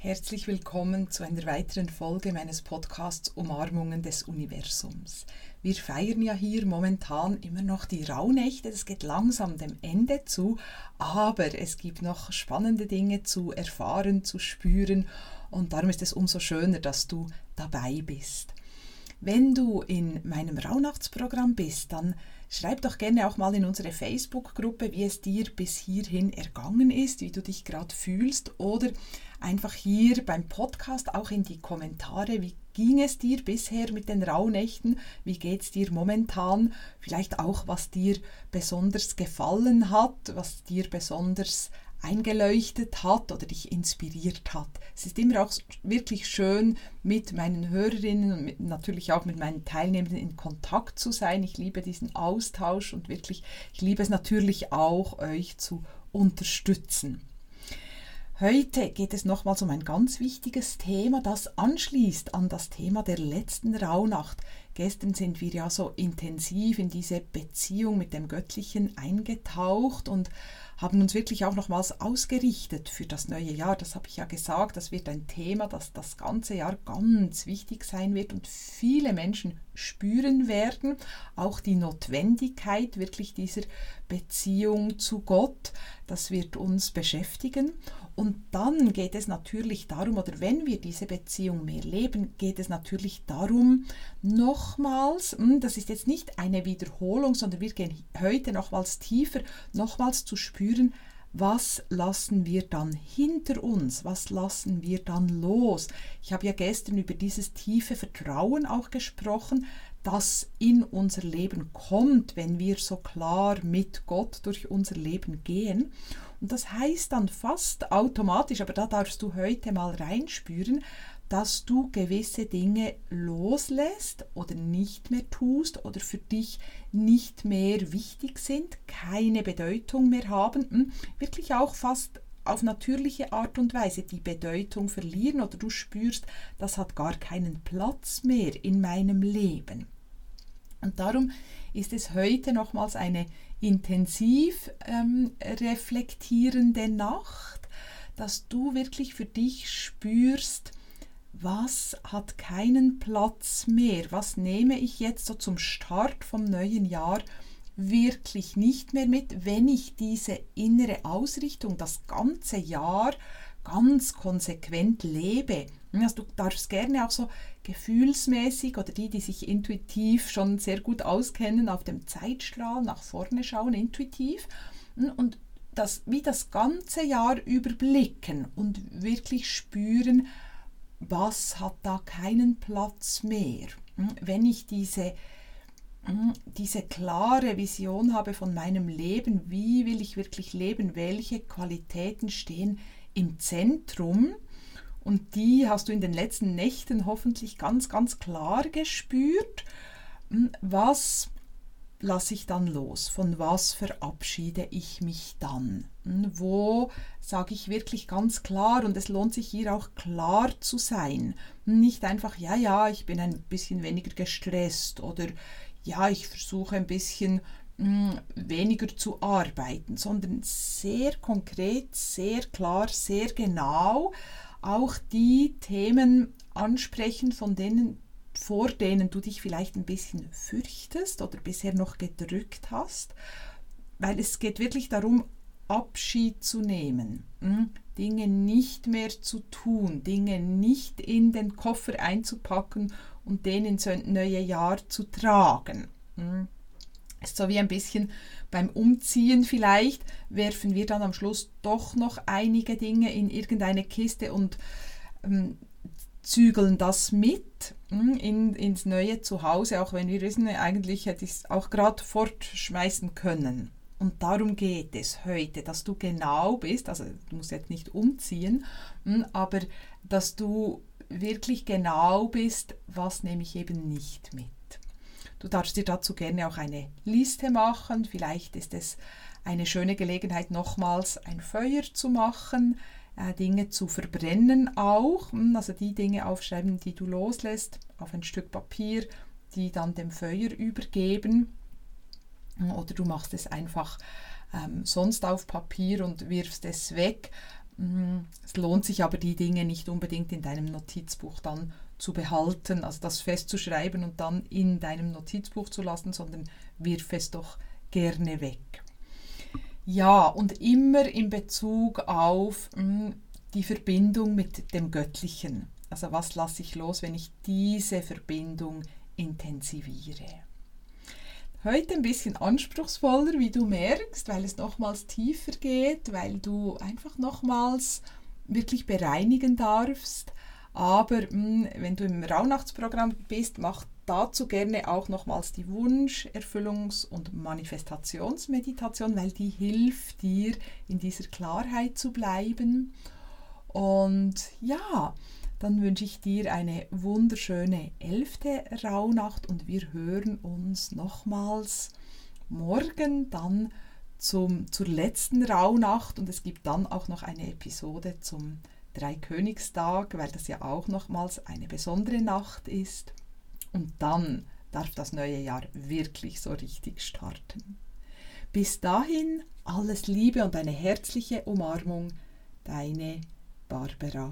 Herzlich willkommen zu einer weiteren Folge meines Podcasts Umarmungen des Universums. Wir feiern ja hier momentan immer noch die Rauhnächte, es geht langsam dem Ende zu, aber es gibt noch spannende Dinge zu erfahren, zu spüren und darum ist es umso schöner, dass du dabei bist. Wenn du in meinem Rauhnachtsprogramm bist, dann schreib doch gerne auch mal in unsere Facebook-Gruppe, wie es dir bis hierhin ergangen ist, wie du dich gerade fühlst oder einfach hier beim Podcast auch in die Kommentare, wie ging es dir bisher mit den Rauhnächten, wie geht es dir momentan, vielleicht auch, was dir besonders gefallen hat, was dir besonders eingeleuchtet hat oder dich inspiriert hat. Es ist immer auch wirklich schön, mit meinen Hörerinnen und mit, natürlich auch mit meinen Teilnehmenden in Kontakt zu sein. Ich liebe diesen Austausch und wirklich, ich liebe es natürlich auch, euch zu unterstützen. Heute geht es nochmals um ein ganz wichtiges Thema, das anschließt an das Thema der letzten Rauhnacht. Gestern sind wir ja so intensiv in diese Beziehung mit dem Göttlichen eingetaucht und haben uns wirklich auch nochmals ausgerichtet für das neue Jahr. Das habe ich ja gesagt, das wird ein Thema, das das ganze Jahr ganz wichtig sein wird und viele Menschen spüren werden, auch die Notwendigkeit wirklich dieser Beziehung zu Gott. Das wird uns beschäftigen. Und dann geht es natürlich darum, oder wenn wir diese Beziehung mehr leben, geht es natürlich darum, nochmals, hm, das ist jetzt nicht eine Wiederholung, sondern wir gehen heute nochmals tiefer, nochmals zu spüren, was lassen wir dann hinter uns? Was lassen wir dann los? Ich habe ja gestern über dieses tiefe Vertrauen auch gesprochen, das in unser Leben kommt, wenn wir so klar mit Gott durch unser Leben gehen. Und das heißt dann fast automatisch, aber da darfst du heute mal reinspüren, dass du gewisse Dinge loslässt oder nicht mehr tust oder für dich nicht mehr wichtig sind, keine Bedeutung mehr haben, hm, wirklich auch fast auf natürliche Art und Weise die Bedeutung verlieren oder du spürst, das hat gar keinen Platz mehr in meinem Leben. Und darum ist es heute nochmals eine intensiv ähm, reflektierende Nacht, dass du wirklich für dich spürst, was hat keinen Platz mehr, was nehme ich jetzt so zum Start vom neuen Jahr wirklich nicht mehr mit, wenn ich diese innere Ausrichtung das ganze Jahr ganz konsequent lebe. Also du darfst gerne auch so gefühlsmäßig oder die, die sich intuitiv schon sehr gut auskennen, auf dem Zeitstrahl nach vorne schauen, intuitiv und das wie das ganze Jahr überblicken und wirklich spüren, was hat da keinen Platz mehr. Wenn ich diese diese klare Vision habe von meinem Leben, wie will ich wirklich leben, welche Qualitäten stehen im Zentrum. Und die hast du in den letzten Nächten hoffentlich ganz, ganz klar gespürt. Hm, was lasse ich dann los? Von was verabschiede ich mich dann? Hm, wo sage ich wirklich ganz klar und es lohnt sich hier auch klar zu sein. Nicht einfach, ja, ja, ich bin ein bisschen weniger gestresst oder ja, ich versuche ein bisschen weniger zu arbeiten, sondern sehr konkret, sehr klar, sehr genau auch die Themen ansprechen, von denen vor denen du dich vielleicht ein bisschen fürchtest oder bisher noch gedrückt hast, weil es geht wirklich darum, Abschied zu nehmen, Dinge nicht mehr zu tun, Dinge nicht in den Koffer einzupacken und den ins neue Jahr zu tragen. So wie ein bisschen beim Umziehen vielleicht, werfen wir dann am Schluss doch noch einige Dinge in irgendeine Kiste und ähm, zügeln das mit hm, in, ins neue Zuhause, auch wenn wir wissen, eigentlich hätte ich es auch gerade fortschmeißen können. Und darum geht es heute, dass du genau bist, also du musst jetzt nicht umziehen, hm, aber dass du wirklich genau bist, was nehme ich eben nicht mit. Du darfst dir dazu gerne auch eine Liste machen. Vielleicht ist es eine schöne Gelegenheit, nochmals ein Feuer zu machen, äh, Dinge zu verbrennen auch. Hm, also die Dinge aufschreiben, die du loslässt, auf ein Stück Papier, die dann dem Feuer übergeben. Oder du machst es einfach ähm, sonst auf Papier und wirfst es weg. Mm, es lohnt sich aber, die Dinge nicht unbedingt in deinem Notizbuch dann zu behalten, also das festzuschreiben und dann in deinem Notizbuch zu lassen, sondern wirf es doch gerne weg. Ja, und immer in Bezug auf mh, mm, die Verbindung mit dem Göttlichen. Also was lasse ich los, wenn ich diese Verbindung intensiviere. Heute ein bisschen anspruchsvoller, wie du merkst, weil es nochmals tiefer geht, weil du einfach nochmals wirklich bereinigen darfst. Aber mh, hm, wenn du im Rauhnachtsprogramm bist, mach dazu gerne auch nochmals die Wunsch-, Erfüllungs- und Manifestationsmeditation, weil die hilft dir, in dieser Klarheit zu bleiben. Und ja, dann wünsche ich dir eine wunderschöne elfte Rauhnacht und wir hören uns nochmals morgen dann zum, zur letzten Rauhnacht und es gibt dann auch noch eine Episode zum Dreikönigstag, weil das ja auch nochmals eine besondere Nacht ist. Und dann darf das neue Jahr wirklich so richtig starten. Bis dahin alles Liebe und eine herzliche Umarmung, deine Barbara.